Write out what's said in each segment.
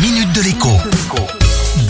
minute de l'écho.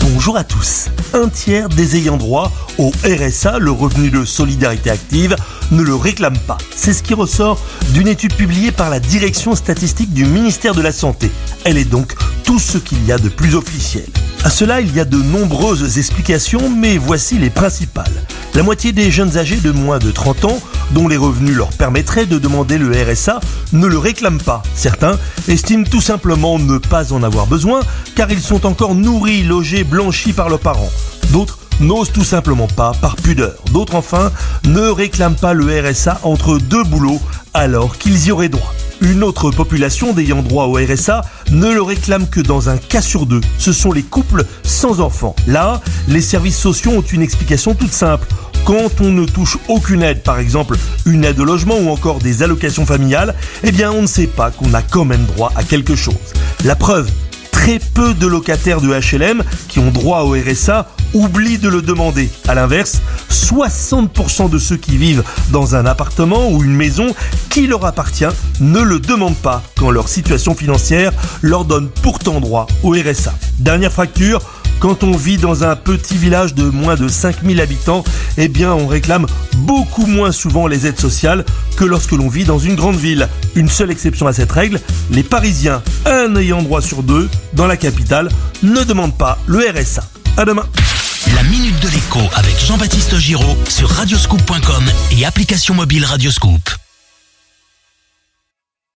Bonjour à tous. Un tiers des ayants droit au RSA, le revenu de solidarité active, ne le réclament pas. C'est ce qui ressort d'une étude publiée par la direction statistique du ministère de la Santé. Elle est donc tout ce qu'il y a de plus officiel. À cela, il y a de nombreuses explications, mais voici les principales. La moitié des jeunes âgés de moins de 30 ans, dont les revenus leur permettraient de demander le RSA, ne le réclament pas. Certains estiment tout simplement ne pas en avoir besoin, car ils sont encore nourris, logés, blanchis par leurs parents. D'autres n'osent tout simplement pas par pudeur. D'autres enfin ne réclament pas le RSA entre deux boulots alors qu'ils y auraient droit. Une autre population d'ayant droit au RSA ne le réclame que dans un cas sur deux. Ce sont les couples sans enfants. Là, les services sociaux ont une explication toute simple. Quand on ne touche aucune aide, par exemple une aide au logement ou encore des allocations familiales, eh bien on ne sait pas qu'on a quand même droit à quelque chose. La preuve, très peu de locataires de HLM qui ont droit au RSA oublient de le demander. A l'inverse, 60% de ceux qui vivent dans un appartement ou une maison qui leur appartient ne le demandent pas quand leur situation financière leur donne pourtant droit au RSA. Dernière fracture, quand on vit dans un petit village de moins de 5000 habitants, eh bien on réclame beaucoup moins souvent les aides sociales que lorsque l'on vit dans une grande ville. Une seule exception à cette règle, les Parisiens, un ayant droit sur deux dans la capitale, ne demandent pas le RSA. À demain. La minute de l'écho avec Jean-Baptiste Giraud sur radioscoop.com et application mobile Radioscoop.